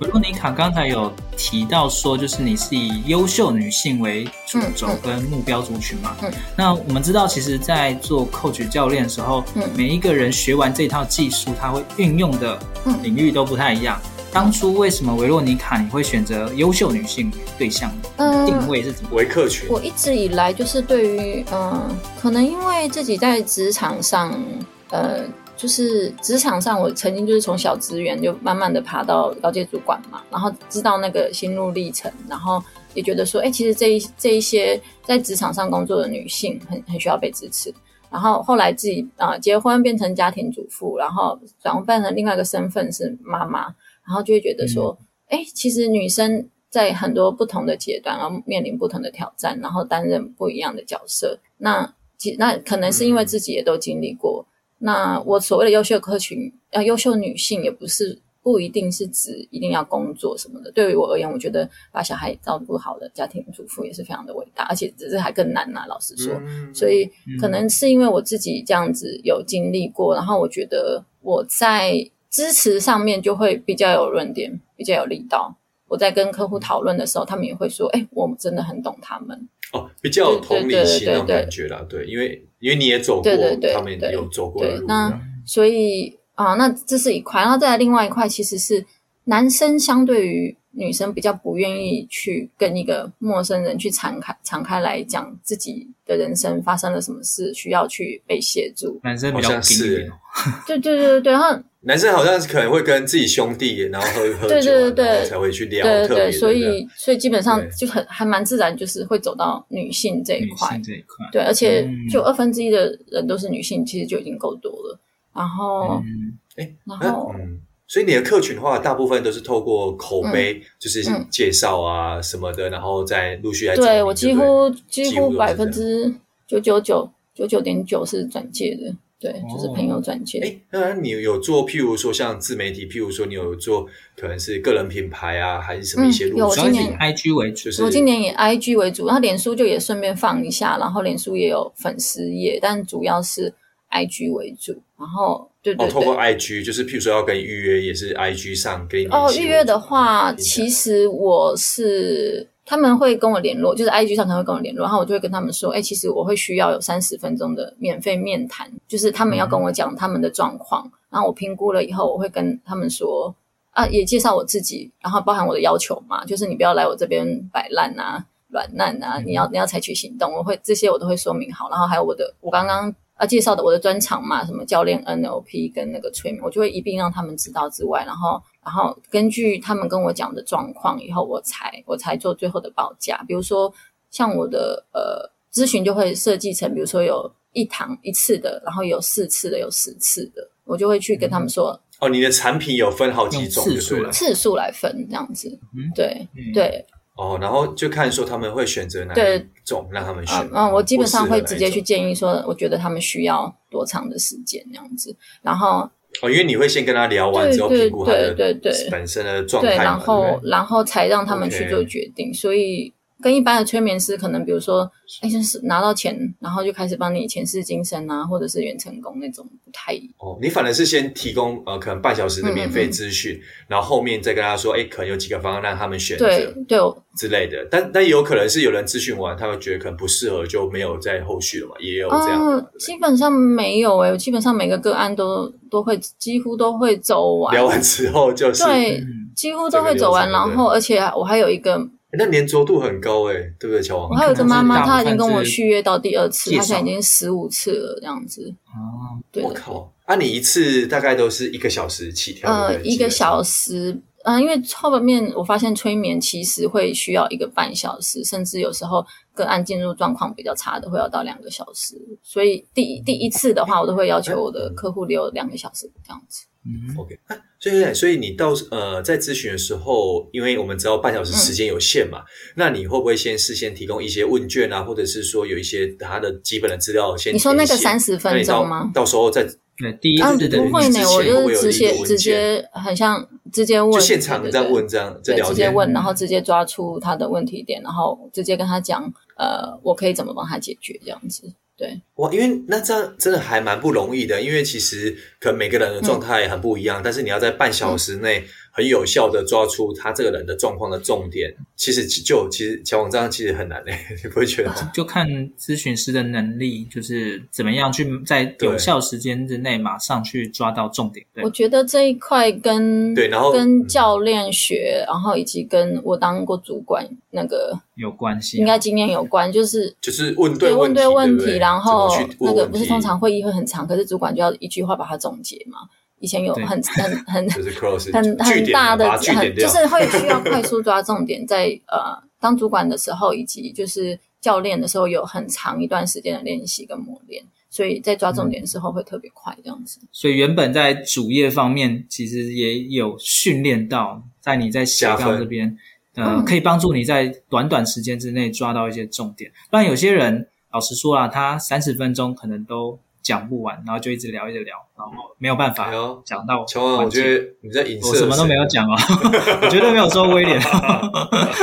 维洛妮卡刚才有提到说，就是你是以优秀女性为主轴跟目标族群嘛？嗯，嗯，那我们知道，其实，在做 coach 教练的时候，嗯，每一个人学完这套技术，他会运用的领域都不太一样。当初为什么维洛尼卡你会选择优秀女性对象？嗯，定位是怎么为客群？我一直以来就是对于，嗯，可能因为自己在职场上，呃。就是职场上，我曾经就是从小职员就慢慢的爬到高阶主管嘛，然后知道那个心路历程，然后也觉得说，哎，其实这一这一些在职场上工作的女性很很需要被支持。然后后来自己啊、呃、结婚变成家庭主妇，然后转换成另外一个身份是妈妈，然后就会觉得说，哎、嗯，其实女生在很多不同的阶段，然后面临不同的挑战，然后担任不一样的角色。那其那可能是因为自己也都经历过。嗯那我所谓的优秀客群，要优秀女性，也不是不一定是指一定要工作什么的。对于我而言，我觉得把小孩照顾好的家庭主妇也是非常的伟大，而且只是还更难呐、啊。老实说，所以可能是因为我自己这样子有经历过，然后我觉得我在支持上面就会比较有论点，比较有力道。我在跟客户讨论的时候，他们也会说：“哎，我们真的很懂他们。”哦，比较有同理心那种感觉啦。对，因为因为你也走过，对对对，他们有走过的路。对，那所以啊，那这是一块，然后再来另外一块，其实是男生相对于女生比较不愿意去跟一个陌生人去敞开敞开来讲自己的人生发生了什么事，需要去被协助。男生比较是，对对对对，然后。男生好像是可能会跟自己兄弟，然后喝 喝酒，对对对，然后才会去聊。对对对，所以所以基本上就很还蛮自然，就是会走到女性这一块。这一块，对，而且就二分之一的人都是女性，其实就已经够多了。然后，哎，然后，嗯，所以你的客群的话，大部分都是透过口碑，就是介绍啊什么的，然后再陆续来。对，我几乎几乎百分之九九九九九点九是转介的。对，就是朋友转介。哎、哦，那你有做，譬如说像自媒体，譬如说你有做，可能是个人品牌啊，还是什么一些路？嗯、有，我今年以 IG 为主，我今年以 IG 为主，然后脸书就也顺便放一下，然后脸书也有粉丝页，但主要是 IG 为主。然后，对对对，透过 IG，就是譬如说要跟预约，也是 IG 上给你哦。预约的话，其实我是。他们会跟我联络，就是 IG 上可能会跟我联络，然后我就会跟他们说，哎，其实我会需要有三十分钟的免费面谈，就是他们要跟我讲他们的状况，然后我评估了以后，我会跟他们说，啊，也介绍我自己，然后包含我的要求嘛，就是你不要来我这边摆烂啊、软烂啊，你要你要采取行动，我会这些我都会说明好，然后还有我的我刚刚啊介绍的我的专长嘛，什么教练 NLP 跟那个催眠，我就会一并让他们知道之外，然后。然后根据他们跟我讲的状况，以后我才我才做最后的报价。比如说，像我的呃咨询就会设计成，比如说有一堂一次的，然后有四次的，有十次的，我就会去跟他们说。哦，你的产品有分好几种，次数次数来分这样子。嗯，对对。哦，然后就看说他们会选择哪一种让他们选。嗯，我基本上会直接去建议说，我觉得他们需要多长的时间这样子，然后。哦，因为你会先跟他聊完之后评估他的对对本身的状态，对，然后然后才让他们去做决定。Okay. 所以跟一般的催眠师可能，比如说，哎，就是拿到钱，然后就开始帮你前世今生啊，或者是远成功那种，不太一样。哦，你反而是先提供呃，可能半小时的免费资讯，嗯嗯嗯，然后后面再跟他说，哎，可能有几个方案让他们选择，对对之类的。但但也有可能是有人咨询完，他会觉得可能不适合，就没有再后续了嘛，也有这样。呃，基本上没有诶，基本上每个个案都都会几乎都会走完。聊完之后就是对，几乎都会走完，然后而且我还有一个。那粘着度很高哎，对不对，乔王？我还有一个妈妈，她已经跟我续约到第二次，她现在已经十五次了，这样子。哦，对。我靠！啊，你一次大概都是一个小时起跳？呃，一个小时。嗯，因为后面我发现催眠其实会需要一个半小时，甚至有时候个案进入状况比较差的，会要到两个小时。所以第第一次的话，我都会要求我的客户留两个小时这样子。嗯，OK。所以，所以你到呃在咨询的时候，因为我们知道半小时时间有限嘛，嗯、那你会不会先事先提供一些问卷啊，或者是说有一些他的基本的资料先？你说那个三十分钟吗？到时候再对第一次的、啊、不会呢，我就是直接直接很像直接问，就现场这样问这样，对，直接问，然后直接抓出他的问题点，然后直接跟他讲，呃，我可以怎么帮他解决这样子。对，哇，因为那这样真的还蛮不容易的，因为其实可能每个人的状态很不一样，嗯、但是你要在半小时内很有效的抓出他这个人的状况的重点，其实就其实小王这样其实很难诶，你不会觉得吗？就看咨询师的能力，就是怎么样去在有效时间之内马上去抓到重点。对，我觉得这一块跟对，然后跟教练学，然后以及跟我当过主管那个。有关系，应该经验有关，就是就是问对问对问题，然后那个不是通常会议会很长，可是主管就要一句话把它总结嘛。以前有很很很 很很大的很就是会需要快 速抓重点，在呃当主管的时候，以及就是教练的时候，有很长一段时间的练习跟磨练，所以在抓重点的时候会特别快这样子。所以原本在主业方面，其实也有训练到，在你在斜杠这边。呃，可以帮助你在短短时间之内抓到一些重点。不然有些人，老实说啊，他三十分钟可能都讲不完，然后就一直聊，一直聊，然后没有办法讲到。乔王，我觉得你在影射，我什么都没有讲哦，我绝对没有说威廉，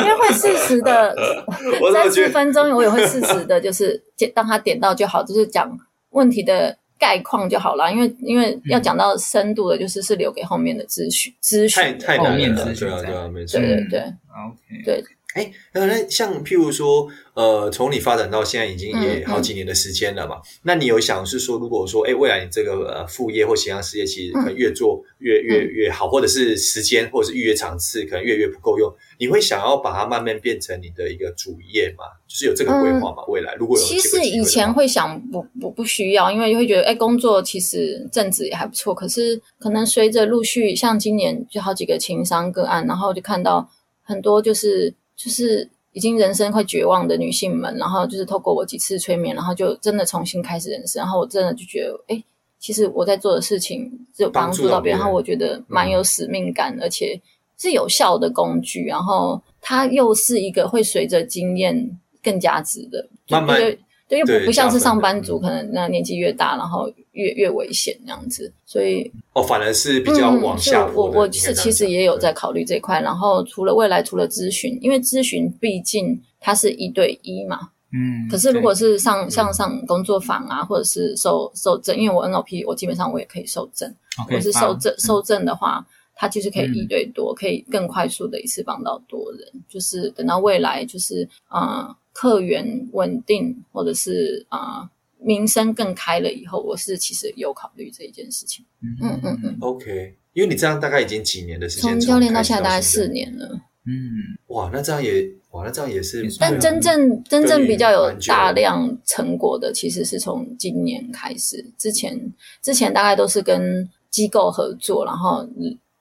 因为会适时的 三十分钟，我也会适时的，就是当他点到就好，就是讲问题的。概况就好了，因为因为要讲到深度的，就是是留给后面的咨询咨询太太后面咨询对啊对啊没错对对对，OK 对。哎，那那像譬如说，呃，从你发展到现在已经也好几年的时间了嘛，嗯嗯、那你有想是说，如果说，哎，未来你这个呃副业或斜杠事业，其实可能越做越、嗯、越越好，或者是时间或者是预约场次可能越越不够用，你会想要把它慢慢变成你的一个主业吗？就是有这个规划吗？嗯、未来如果有，其实以前会想不不不需要，因为会觉得，哎，工作其实正职也还不错，可是可能随着陆续像今年就好几个情商个案，然后就看到很多就是就是。已经人生快绝望的女性们，然后就是透过我几次催眠，然后就真的重新开始人生。然后我真的就觉得，哎，其实我在做的事情是有帮助到别人，然后我觉得蛮有使命感，嗯、而且是有效的工具。然后它又是一个会随着经验更加值的，慢慢。对，又不不像是上班族，可能那年纪越大，然后越越危险这样子，所以哦，反而是比较往下。我我是其实也有在考虑这块，然后除了未来除了咨询，因为咨询毕竟它是一对一嘛，嗯，可是如果是上像上工作坊啊，或者是受受证，因为我 NLP 我基本上我也可以受证，或是受证受证的话，它其实可以一对多，可以更快速的一次帮到多人，就是等到未来就是嗯。客源稳定，或者是啊、呃，名声更开了以后，我是其实有考虑这一件事情。嗯嗯嗯。嗯 OK，因为你这样大概已经几年的时间，从教练到现在大概四年了。嗯，哇，那这样也哇，那这样也是。但真正真正比较有大量成果的，其实是从今年开始。之前之前大概都是跟机构合作，然后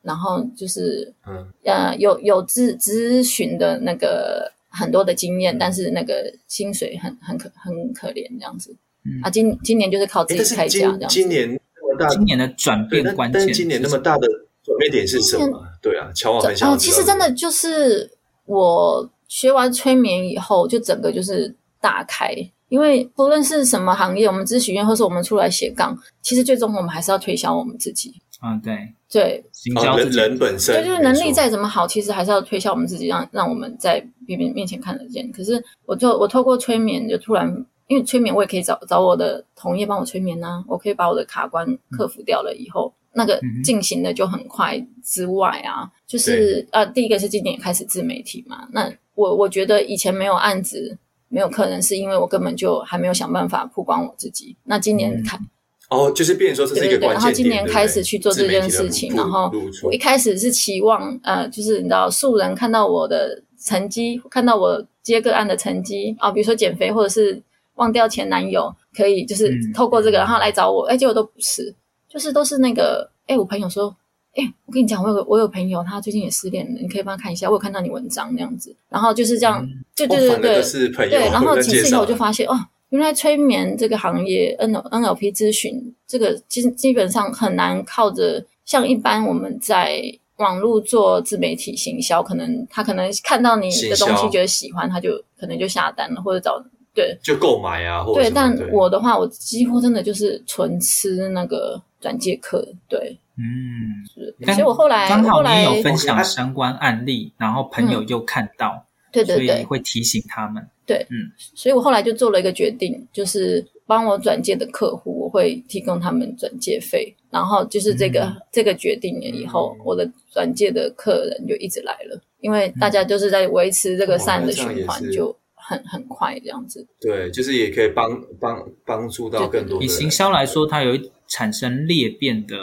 然后就是嗯呃有有咨咨询的那个。很多的经验，但是那个薪水很很可很可怜这样子。嗯、啊，今今年就是靠自己开价这样子。今年那么大，今年的转变关键，但今年那么大的转变点是什么？对啊，乔王很想。哦，其实真的就是我学完催眠以后，就整个就是大开。因为不论是什么行业，我们咨询院或是我们出来斜杠，其实最终我们还是要推销我们自己。啊，对对，行销人人本身，对，就是能力再怎么好，其实还是要推销我们自己，让让我们在别人面前看得见。可是我就我透过催眠，就突然。因为催眠，我也可以找找我的同业帮我催眠呐、啊，我可以把我的卡关克服掉了以后，嗯、那个进行的就很快。之外啊，就是呃，第一个是今年开始自媒体嘛，那我我觉得以前没有案子、没有客人，是因为我根本就还没有想办法曝光我自己。那今年开、嗯、哦，就是变成说这是一个关键点，对对对，然后今年开始去做这件事情，然后我一开始是期望呃，就是你知道素人看到我的成绩，看到我接个案的成绩啊、哦，比如说减肥或者是。忘掉前男友，可以就是透过这个，然后来找我。哎，结果都不是，就是都是那个。哎，我朋友说，哎，我跟你讲，我有个我有朋友，他最近也失恋了，你可以帮他看一下。我有看到你文章那样子，然后就是这样，就对对对对。然后几次以后我就发现，哦，原来催眠这个行业，N NLP 咨询这个，基基本上很难靠着像一般我们在网络做自媒体行销，可能他可能看到你的东西觉得喜欢，他就可能就下单了，或者找。对，就购买啊，或者对。但我的话，我几乎真的就是纯吃那个转介客。对，嗯，是。所以我后来刚好你有分享相关案例，然后朋友又看到，对对对，会提醒他们。对，嗯，所以我后来就做了一个决定，就是帮我转介的客户，我会提供他们转介费。然后就是这个这个决定了以后，我的转介的客人就一直来了，因为大家就是在维持这个善的循环就。很很快这样子，对，就是也可以帮帮帮助到更多。以行销来说，它有产生裂变的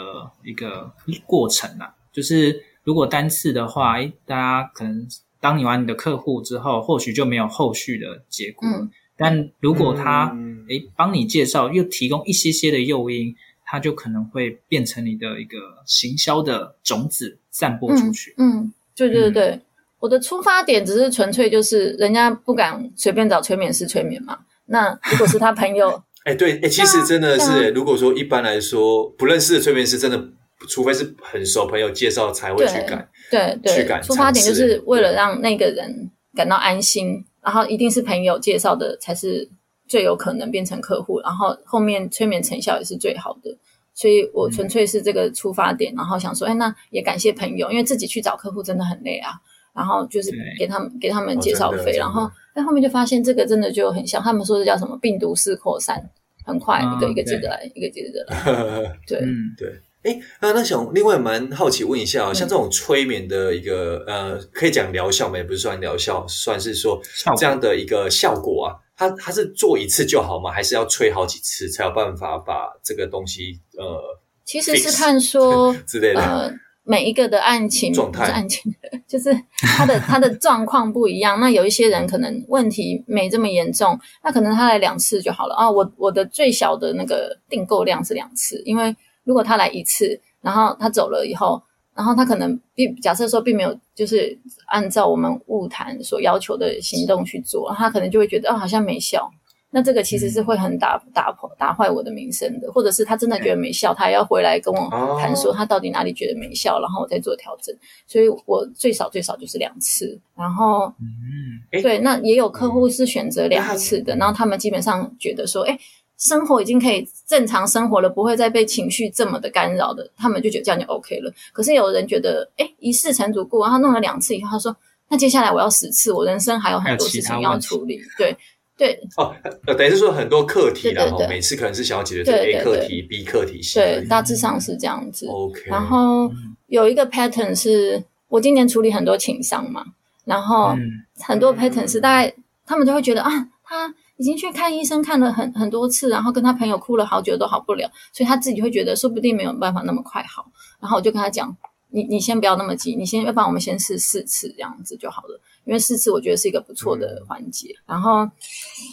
一个过程啊。就是如果单次的话，诶大家可能当你完你的客户之后，或许就没有后续的结果。嗯，但如果他诶帮你介绍，又提供一些些的诱因，他就可能会变成你的一个行销的种子，散播出去。嗯，嗯对对对我的出发点只是纯粹就是人家不敢随便找催眠师催眠嘛。那如果是他朋友，哎、欸，对，哎、欸，其实真的是、欸，如果说一般来说不认识的催眠师，真的除非是很熟朋友介绍才会去改，对对，去改。出发点就是为了让那个人感到安心，然后一定是朋友介绍的才是最有可能变成客户，然后后面催眠成效也是最好的。所以我纯粹是这个出发点，嗯、然后想说，哎，那也感谢朋友，因为自己去找客户真的很累啊。然后就是给他们给他们介绍费，然后在后面就发现这个真的就很像他们说的叫什么病毒式扩散，很快一个一个接着来，一个接着来。对，嗯，对。哎，那那想另外蛮好奇问一下，像这种催眠的一个呃，可以讲疗效吗？也不是算疗效，算是说这样的一个效果啊。它它是做一次就好吗？还是要催好几次才有办法把这个东西呃？其实是看说 之类的。每一个的案情状态案情，就是他的他的状况不一样。那有一些人可能问题没这么严重，那可能他来两次就好了啊。我我的最小的那个订购量是两次，因为如果他来一次，然后他走了以后，然后他可能并假设说并没有就是按照我们物谈所要求的行动去做，他可能就会觉得啊好像没效。那这个其实是会很打打破打坏我的名声的，或者是他真的觉得没效，他要回来跟我谈说他到底哪里觉得没效，然后我再做调整。所以我最少最少就是两次，然后嗯，对，那也有客户是选择两次的，然后他们基本上觉得说，哎，生活已经可以正常生活了，不会再被情绪这么的干扰的，他们就觉得这样就 OK 了。可是有人觉得，哎，一事成主顾，然后弄了两次以后，他说，那接下来我要十次，我人生还有很多事情要处理，对。对哦，呃，等于是说很多课题啦，每次可能是想要解决这个 A 课题、B 课题，对，大致上是这样子。OK，然后有一个 pattern 是我今年处理很多情商嘛，然后很多 pattern 是大概他们就会觉得啊，他已经去看医生看了很很多次，然后跟他朋友哭了好久都好不了，所以他自己会觉得说不定没有办法那么快好，然后我就跟他讲，你你先不要那么急，你先要不然我们先试四次这样子就好了。因为四次我觉得是一个不错的环节，嗯、然后，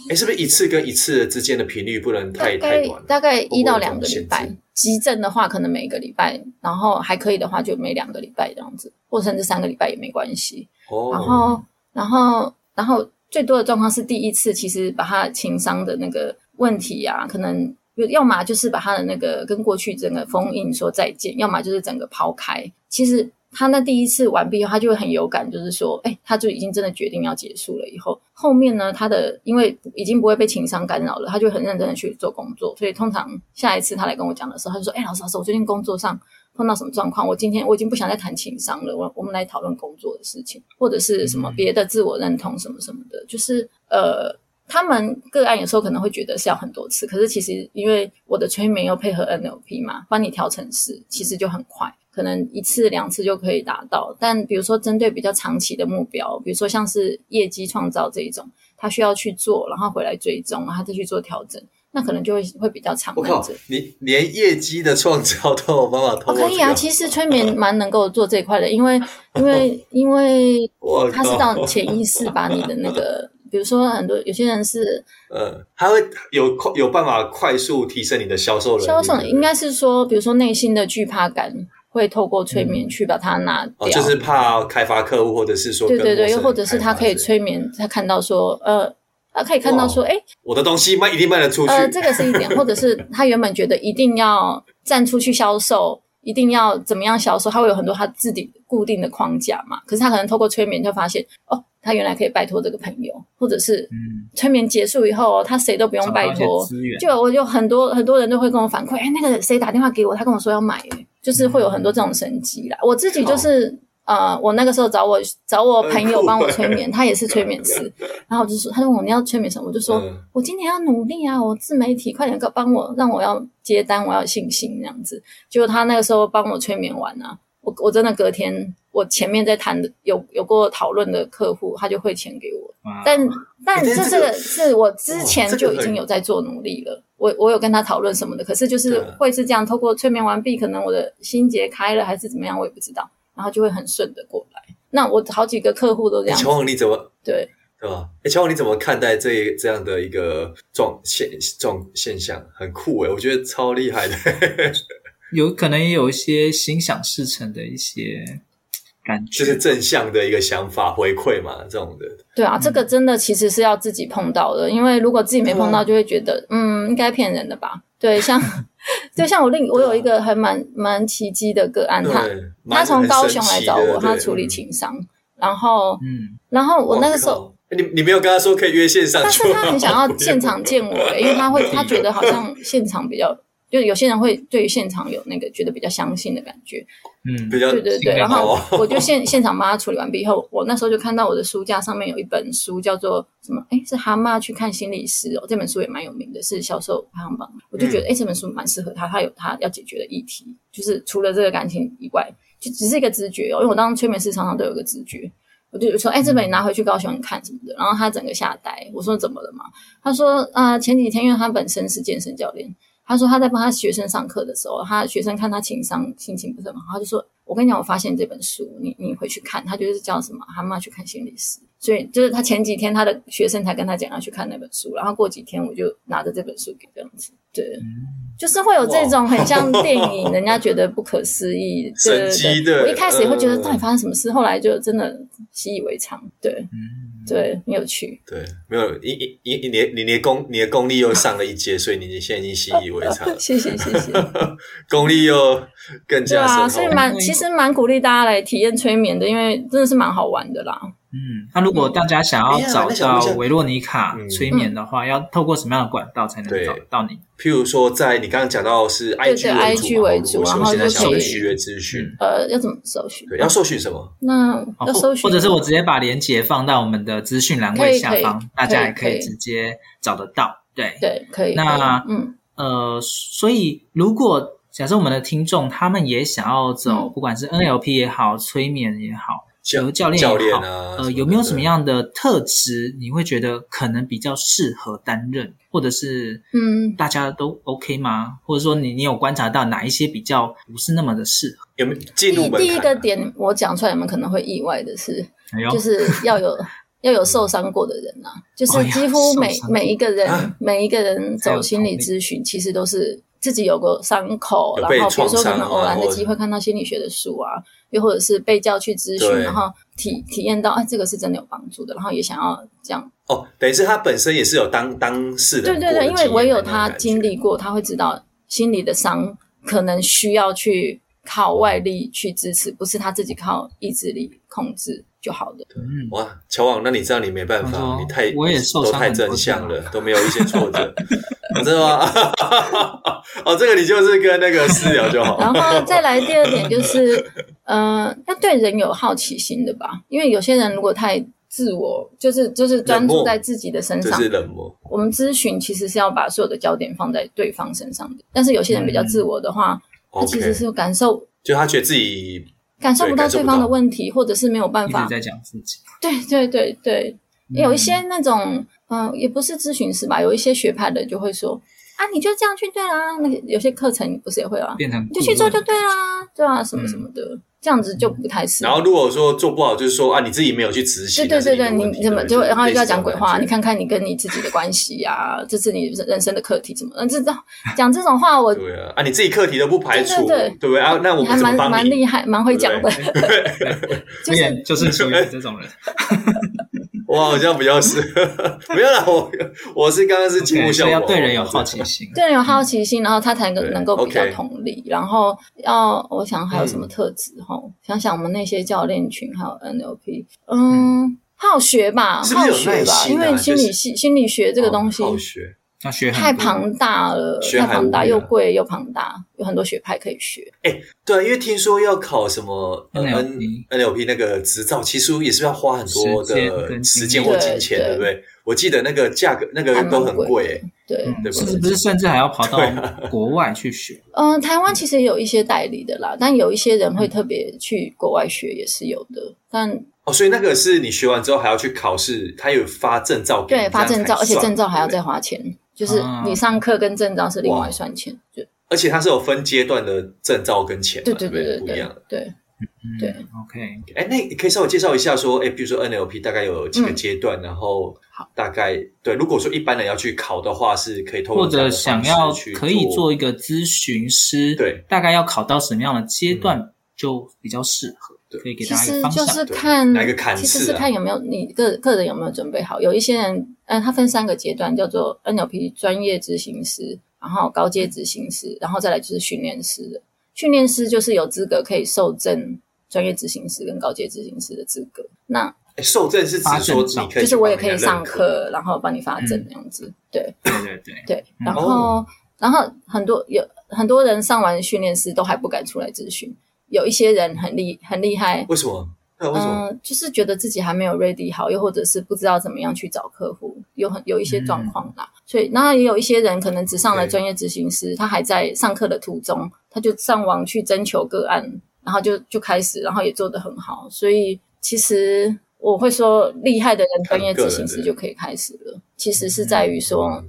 哎，是不是一次跟一次之间的频率不能太太短？大概一到两个礼拜。急症的话，可能每个礼拜，然后还可以的话，就每两个礼拜这样子，或甚至三个礼拜也没关系。哦，然后，然后，然后最多的状况是第一次，其实把他情商的那个问题啊，可能要么就是把他的那个跟过去整个封印说再见，要么就是整个抛开。其实。他那第一次完毕后，他就会很有感，就是说，哎，他就已经真的决定要结束了。以后后面呢，他的因为已经不会被情商干扰了，他就很认真的去做工作。所以通常下一次他来跟我讲的时候，他就说，哎，老师老师，我最近工作上碰到什么状况，我今天我已经不想再谈情商了，我我们来讨论工作的事情，或者是什么别的自我认同什么什么的，就是呃，他们个案有时候可能会觉得是要很多次，可是其实因为我的催眠又配合 NLP 嘛，帮你调程式，其实就很快，可能一次两次就可以达到。但比如说针对比较长期的目标，比如说像是业绩创造这一种，他需要去做，然后回来追踪，然后再去做调整。那可能就会会比较长。我靠，你连业绩的创造都有办法通过、这个？可以啊，其实催眠蛮能够做这一块的，因为 因为因为他是到潜意识把你的那个，比如说很多有些人是，呃，他会有有办法快速提升你的销售能力。销售应该是说，比如说内心的惧怕感会透过催眠去把它拿掉，嗯哦、就是怕开发客户，或者是说，对对对，又或者是他可以催眠，他看到说，呃。他可以看到说，哎，我的东西卖一定卖得出去。呃，这个是一点，或者是他原本觉得一定要站出去销售，一定要怎么样销售，他会有很多他自己固定的框架嘛。可是他可能透过催眠就发现，哦，他原来可以拜托这个朋友，或者是催眠结束以后，他谁都不用拜托，就我就很多很多人都会跟我反馈，哎，那个谁打电话给我，他跟我说要买，就是会有很多这种神机啦。我自己就是。呃，我那个时候找我找我朋友帮我催眠，他也是催眠师，然后我就说，他问我你要催眠什么，我就说、嗯、我今年要努力啊，我自媒体，快点帮我，让我要接单，我要有信心这样子。结果他那个时候帮我催眠完啊，我我真的隔天，我前面在谈的有有过讨论的客户，他就汇钱给我，但但这这个是我之前就已经有在做努力了，我我有跟他讨论什么的，可是就是会是这样，透过催眠完毕，可能我的心结开了还是怎么样，我也不知道。然后就会很顺的过来。那我好几个客户都这样。乔王，你怎么对对吧？哎，乔王，你怎么看待这这样的一个状现状现象？很酷诶，我觉得超厉害的。有可能也有一些心想事成的一些感觉，就是正向的一个想法回馈嘛，这种的。对啊，这个真的其实是要自己碰到的，因为如果自己没碰到，就会觉得嗯，应该骗人的吧？对，像。就像我另我有一个还蛮蛮奇迹的个案，他他从高雄来找我，他处理情伤，然后嗯，然后我那个时候，你你没有跟他说可以约线上，但是他很想要现场见我，因为他会他觉得好像 现场比较。就有些人会对于现场有那个觉得比较相信的感觉，嗯，比较对对对。然后我就现现场帮他处理完毕以后，我那时候就看到我的书架上面有一本书，叫做什么？哎，是蛤蟆去看心理师哦。这本书也蛮有名的，是销售排行榜。我就觉得，哎，这本书蛮适合他，他有他要解决的议题，就是除了这个感情以外，就只是一个直觉哦。因为我当催眠师常常都有个直觉，我就说，哎，这本你拿回去高雄看什么的。然后他整个吓呆，我说怎么了嘛？他说啊，前几天因为他本身是健身教练。他说他在帮他学生上课的时候，他学生看他情商心情不是很好，他就说：“我跟你讲，我发现这本书，你你回去看。”他就是叫什么？他妈去看心理师。所以就是他前几天他的学生才跟他讲要去看那本书，然后过几天我就拿着这本书给这样子。对，就是会有这种很像电影，人家觉得不可思议，神奇的。我一开始也会觉得到底发生什么事，后来就真的习以为常。对。对，很有趣。对，没有，一一一一年，你的功，你的功力又上了一阶，所以你现在已经习以为常。谢谢，谢谢。功力又更加深厚。对啊，所以蛮，其实蛮鼓励大家来体验催眠的，因为真的是蛮好玩的啦。嗯，那如果大家想要找到维洛妮卡催眠的话，要透过什么样的管道才能找到你？譬如说，在你刚刚讲到是 IG 为主，然后就可以预约咨询。呃，要怎么搜寻？对，要搜寻什么？那要搜寻，或者是我直接把链接放到我们的资讯栏位下方，大家也可以直接找得到。对对，可以。那嗯呃，所以如果假设我们的听众他们也想要走，不管是 NLP 也好，催眠也好。有教练也好，呃，有没有什么样的特质你会觉得可能比较适合担任，或者是嗯，大家都 OK 吗？或者说你你有观察到哪一些比较不是那么的适合？有没有进入门槛？第一个点我讲出来，你们可能会意外的是，就是要有 要有受伤过的人呐，就是几乎每每一个人每一个人走心理咨询，其实都是自己有个伤口，然后比如说可能偶然的机会看到心理学的书啊。又或者是被叫去咨询，然后体体验到，哎，这个是真的有帮助的，然后也想要这样。哦，等于是他本身也是有当当事的。对对对，因为唯有他经历过，他会知道心理的伤可能需要去靠外力去支持，不是他自己靠意志力控制就好了。嗯，哇，乔王，那你这样你没办法，你太我也受伤都太正向了，都没有一些挫折，真的吗？哦，这个你就是跟那个私聊就好。然后再来第二点就是，嗯、呃，要对人有好奇心的吧，因为有些人如果太自我，就是就是专注在自己的身上，是冷漠。我们咨询其实是要把所有的焦点放在对方身上的，但是有些人比较自我的话，嗯、他其实是有感受，就他觉得自己感受不到对方的问题，或者是没有办法在讲自己。对对对对，嗯、有一些那种嗯、呃，也不是咨询师吧，有一些学派的就会说啊，你就这样去对啦。那有些课程不是也会啊，变成你就去做就对啦，对啊，什么什么的。嗯这样子就不太适合。然后如果说做不好，就是说啊，你自己没有去执行。对对对对，你怎么就然后又要讲鬼话？你看看你跟你自己的关系呀，这是你人生的课题，怎么？嗯，这 讲这种话，我对啊，啊，你自己课题都不排除，对不对啊？那我还蛮蛮厉害，蛮会讲的。就是就是属于这种人。我好像比较是 没有啦，我我是刚刚是节目效果，要对人有好奇心，对人有好奇心，然后他才能能够比较同理，然后要我想还有什么特质哈？想想我们那些教练群，还有 NLP，嗯，好学吧，好学吧，因为心理系心理学这个东西好学。太庞大了，太庞大又贵又庞大，有很多学派可以学。哎，对，因为听说要考什么 N NLP 那个执照，其实也是要花很多的时间或金钱，对不对？我记得那个价格那个都很贵，哎，对，对吧？是不是甚至还要跑到国外去学？嗯，台湾其实也有一些代理的啦，但有一些人会特别去国外学，也是有的。但哦，所以那个是你学完之后还要去考试，他有发证照给你，对，发证照，而且证照还要再花钱。就是你上课跟证照是另外算钱，就而且它是有分阶段的证照跟钱，对对对对，不一样的，对对，OK，哎，那你可以稍微介绍一下说，哎，比如说 NLP 大概有几个阶段，然后大概对，如果说一般人要去考的话，是可以透过或者想要可以做一个咨询师，对，大概要考到什么样的阶段就比较适合。可以给大家一个方向，其实就是看，其实是看有没有你个个人有没有准备好。有一些人，嗯，他分三个阶段，叫做 NLP 专业执行师，然后高阶执行师，然后再来就是训练师的。训练师就是有资格可以受证专业执行师跟高阶执行师的资格。那受证是指说你可以，就是我也可以上课，然后帮你发证那样子。对对对对对。然后然后很多有很多人上完训练师都还不敢出来咨询。有一些人很厉很厉害，为什么？嗯、呃，就是觉得自己还没有 ready 好，又或者是不知道怎么样去找客户，有很有一些状况啦。嗯、所以，那也有一些人可能只上了专业执行师，他还在上课的途中，他就上网去征求个案，然后就就开始，然后也做得很好。所以，其实我会说，厉害的人专业执行师就可以开始了。其实是在于说，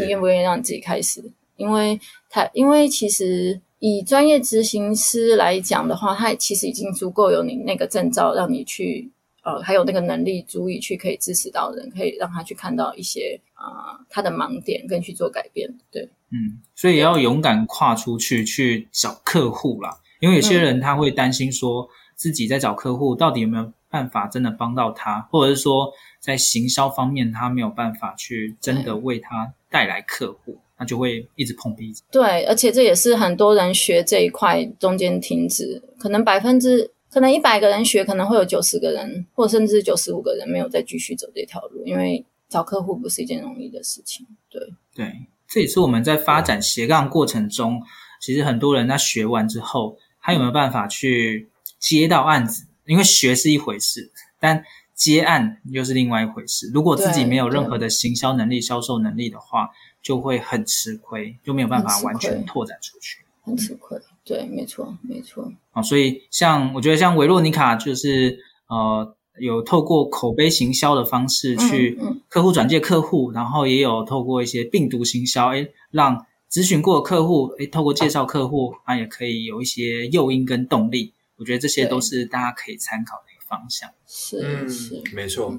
你愿不愿意让你自己开始？因为他，因为其实。以专业执行师来讲的话，他其实已经足够有你那个证照，让你去呃，还有那个能力足以去可以支持到人，可以让他去看到一些啊、呃、他的盲点，跟去做改变。对，嗯，所以也要勇敢跨出去去找客户啦，因为有些人他会担心说自己在找客户到底有没有办法真的帮到他，或者是说在行销方面他没有办法去真的为他带来客户。那就会一直碰壁。对，而且这也是很多人学这一块中间停止，可能百分之可能一百个人学，可能会有九十个人，或甚至九十五个人没有再继续走这条路，因为找客户不是一件容易的事情。对，对，这也是我们在发展斜杠过程中，其实很多人在学完之后，他有没有办法去接到案子？因为学是一回事，但接案又是另外一回事。如果自己没有任何的行销能力、销售能力的话，就会很吃亏，就没有办法完全拓展出去，很吃亏。对，没错，没错。啊，所以像我觉得像维洛妮卡就是呃，有透过口碑行销的方式去客户转介客户，嗯嗯、然后也有透过一些病毒行销，诶，让咨询过的客户，诶，透过介绍客户啊，也可以有一些诱因跟动力。我觉得这些都是大家可以参考的一个方向。是是，没错。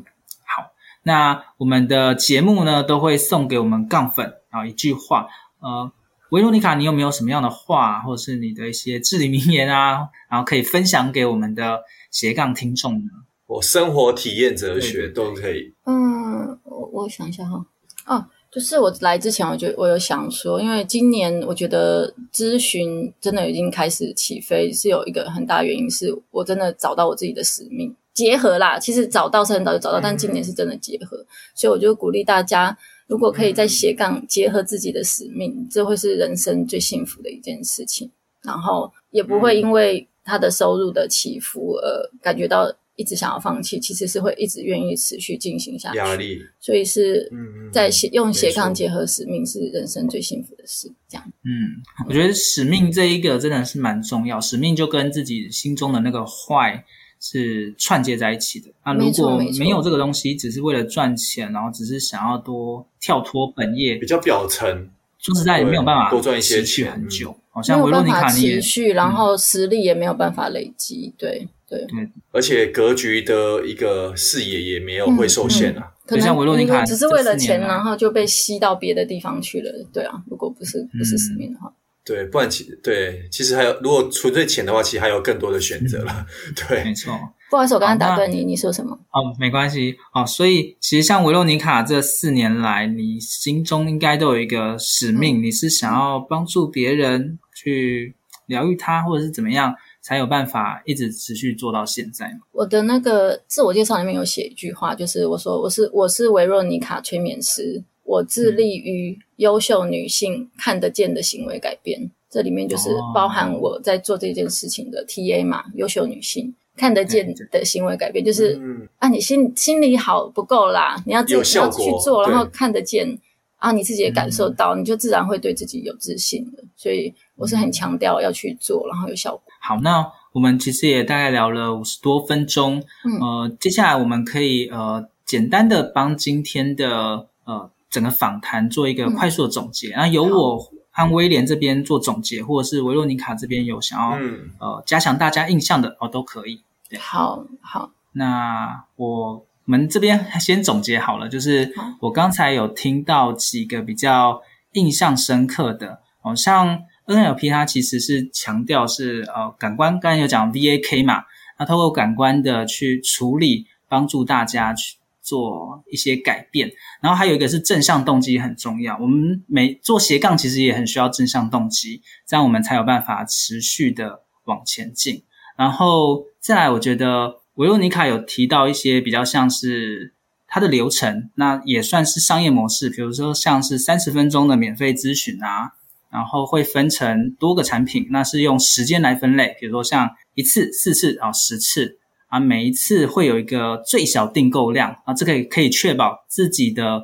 那我们的节目呢，都会送给我们杠粉啊一句话，呃，维罗妮卡，你有没有什么样的话，或者是你的一些至理名言啊，然后可以分享给我们的斜杠听众呢？我生活体验哲学都可以。嗯，我我想一下哈，哦，就是我来之前，我就我有想说，因为今年我觉得咨询真的已经开始起飞，是有一个很大原因，是我真的找到我自己的使命，结合啦。其实找到是很早就找到，但今年是真的结合，嗯、所以我就鼓励大家，如果可以在斜杠结合自己的使命，嗯、这会是人生最幸福的一件事情。然后也不会因为他的收入的起伏而感觉到。一直想要放弃，其实是会一直愿意持续进行下去。压力，所以是在斜用斜杠结合使命是人生最幸福的事。这样，嗯，我觉得使命这一个真的是蛮重要。使命就跟自己心中的那个坏是串接在一起的。那，如果没有这个东西，只是为了赚钱，然后只是想要多跳脱本业，比较表层，说实在也没有办法多赚一些钱很久。好像维洛尼卡持续，然后实力也没有办法累积，对。对对，而且格局的一个视野也没有会受限啊。可能维洛尼卡只是为了钱，然后就被吸到别的地方去了。对啊，如果不是不是使命的话，对，不然其对其实还有，如果纯粹钱的话，其实还有更多的选择了。对，没错。不好意思，我刚刚打断你，你说什么？哦，没关系。哦，所以其实像维洛尼卡这四年来，你心中应该都有一个使命，你是想要帮助别人去疗愈他，或者是怎么样？才有办法一直持续做到现在吗？我的那个自我介绍里面有写一句话，就是我说我是我是维洛尼卡催眠师，我致力于优秀女性看得见的行为改变。嗯、这里面就是包含我在做这件事情的 TA 嘛，优秀女性看得见的行为改变，就是、嗯、啊，你心心里好不够啦，你要自己要去做，然后看得见。啊，你自己也感受到，嗯、你就自然会对自己有自信了。所以我是很强调要去做，然后有效果。好，那我们其实也大概聊了五十多分钟。嗯，呃，接下来我们可以呃简单的帮今天的呃整个访谈做一个快速的总结。然后、嗯、由我和威廉这边做总结，或者是维洛尼卡这边有想要、嗯、呃加强大家印象的哦，都可以。对，好好。那我。我们这边先总结好了，就是我刚才有听到几个比较印象深刻的，哦，像 NLP 它其实是强调是呃感官，刚才有讲 VAK 嘛，那透过感官的去处理，帮助大家去做一些改变，然后还有一个是正向动机很重要，我们每做斜杠其实也很需要正向动机，这样我们才有办法持续的往前进，然后再来我觉得。维罗妮卡有提到一些比较像是它的流程，那也算是商业模式，比如说像是三十分钟的免费咨询啊，然后会分成多个产品，那是用时间来分类，比如说像一次、四次啊、十次。啊，每一次会有一个最小订购量啊，这个也可以确保自己的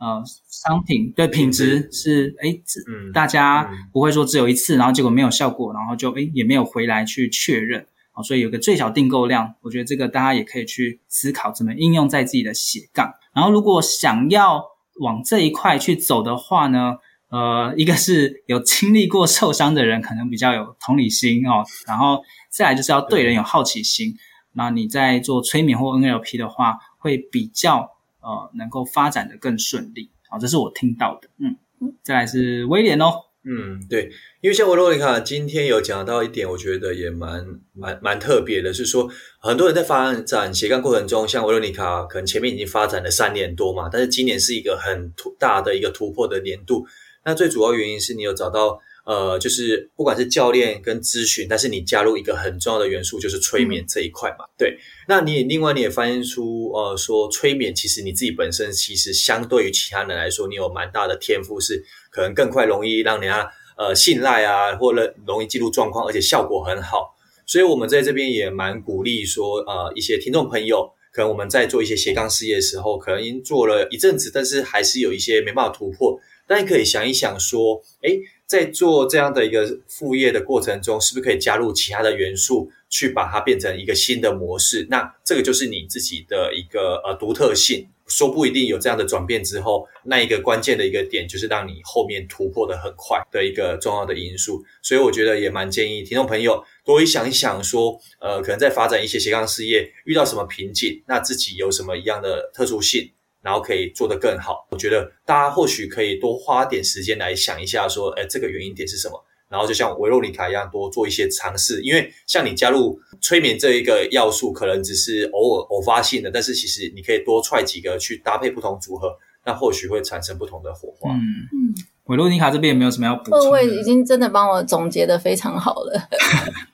呃商品对品质是诶，嗯，大家不会说只有一次，然后结果没有效果，然后就哎也没有回来去确认。所以有个最小订购量，我觉得这个大家也可以去思考怎么应用在自己的斜杠。然后如果想要往这一块去走的话呢，呃，一个是有经历过受伤的人，可能比较有同理心哦。然后再来就是要对人有好奇心。那你在做催眠或 NLP 的话，会比较呃能够发展的更顺利。好，这是我听到的。嗯，再来是威廉哦。嗯，对，因为像维罗妮卡今天有讲到一点，我觉得也蛮蛮蛮特别的，是说很多人在发展斜杠过程中，像维罗妮卡可能前面已经发展了三年多嘛，但是今年是一个很突大的一个突破的年度。那最主要原因是你有找到呃，就是不管是教练跟咨询，但是你加入一个很重要的元素，就是催眠这一块嘛。嗯、对，那你也另外你也发现出呃，说催眠其实你自己本身其实相对于其他人来说，你有蛮大的天赋是。可能更快容易让人家呃信赖啊，或者容易进入状况，而且效果很好。所以我们在这边也蛮鼓励说，呃，一些听众朋友，可能我们在做一些斜杠事业的时候，可能已经做了一阵子，但是还是有一些没办法突破。但可以想一想说，诶，在做这样的一个副业的过程中，是不是可以加入其他的元素，去把它变成一个新的模式？那这个就是你自己的一个呃独特性。说不一定有这样的转变之后，那一个关键的一个点，就是让你后面突破的很快的一个重要的因素。所以我觉得也蛮建议听众朋友多一想一想，说，呃，可能在发展一些斜杠事业遇到什么瓶颈，那自己有什么一样的特殊性，然后可以做得更好。我觉得大家或许可以多花点时间来想一下，说，哎，这个原因点是什么？然后就像维洛尼卡一样，多做一些尝试。因为像你加入催眠这一个要素，可能只是偶尔偶发性的，但是其实你可以多踹几个去搭配不同组合，那或许会产生不同的火花。嗯嗯，维洛妮卡这边有没有什么要补充？二位已经真的帮我总结的非常好了，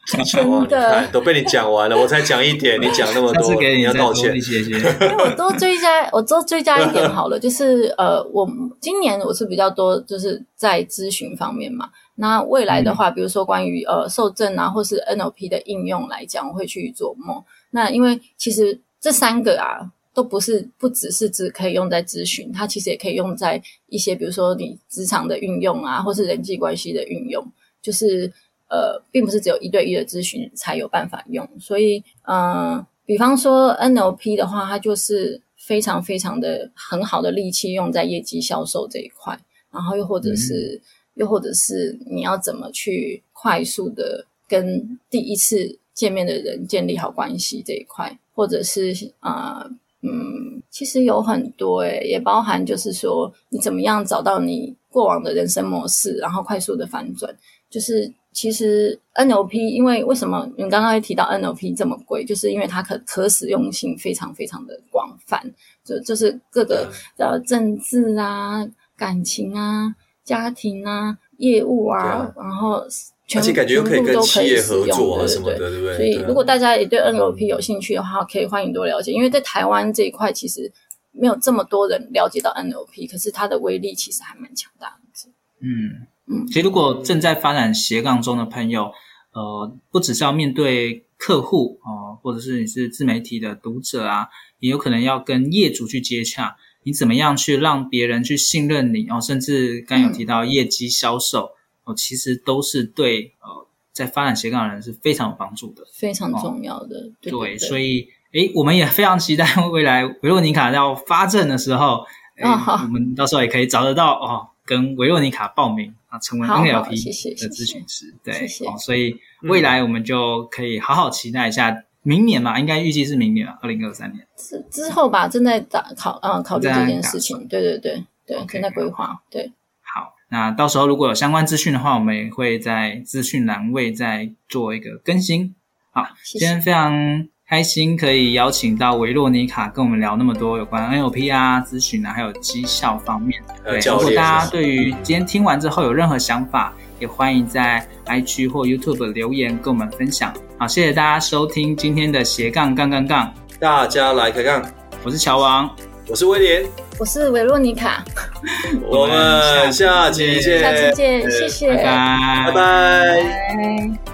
真的都被你讲完了，我才讲一点，你讲那么多，给你，你要道歉。谢谢。因为我多追加，我多追加一点好了，就是呃，我今年我是比较多，就是在咨询方面嘛。那未来的话，比如说关于呃受证啊，或是 NLP 的应用来讲，我会去琢磨。那因为其实这三个啊，都不是不只是只可以用在咨询，它其实也可以用在一些比如说你职场的运用啊，或是人际关系的运用，就是呃，并不是只有一对一的咨询才有办法用。所以呃，比方说 NLP 的话，它就是非常非常的很好的利器，用在业绩销售这一块，然后又或者是。嗯又或者是你要怎么去快速的跟第一次见面的人建立好关系这一块，或者是啊、呃，嗯，其实有很多诶，也包含就是说你怎么样找到你过往的人生模式，然后快速的反转。就是其实 NLP，因为为什么你刚刚会提到 NLP 这么贵，就是因为它可可使用性非常非常的广泛，就就是各个呃政治啊、感情啊。家庭啊，业务啊，啊然后全部感觉又可以跟企业合作啊什么的，对不对？所以如果大家也对 NLP 有兴趣的话，嗯、可以欢迎多了解。因为在台湾这一块，其实没有这么多人了解到 NLP，可是它的威力其实还蛮强大的。嗯嗯，其实如果正在发展斜杠中的朋友，呃，不只是要面对客户哦、呃，或者是你是自媒体的读者啊，也有可能要跟业主去接洽。你怎么样去让别人去信任你哦？甚至刚有提到业绩销售、嗯、哦，其实都是对呃，在发展斜杠的人是非常有帮助的，非常重要的。哦、对，对，对，所以诶，我们也非常期待未来维洛妮卡要发证的时候，哦、我们到时候也可以找得到哦，跟维洛妮卡报名啊，成为 NLP 的咨询师。对，谢谢哦，所以未来我们就可以好好期待一下。明年嘛，应该预计是明年啊，二零二三年之之后吧，正在打考，嗯，考虑这件事情。对对对对，okay, 正在规划。对，好，那到时候如果有相关资讯的话，我们也会在资讯栏位再做一个更新。好，谢谢，今天非常开心可以邀请到维洛妮卡跟我们聊那么多有关 NLP 啊、咨询啊，还有绩效方面。对，如果大家对于今天听完之后有任何想法，也欢迎在 IG 或 YouTube 留言跟我们分享。好，谢谢大家收听今天的斜杠杠杠杠，大家来开杠。我是乔王，我是威廉，我是维洛妮卡。我们下期见，下期见，谢谢，拜拜，拜拜。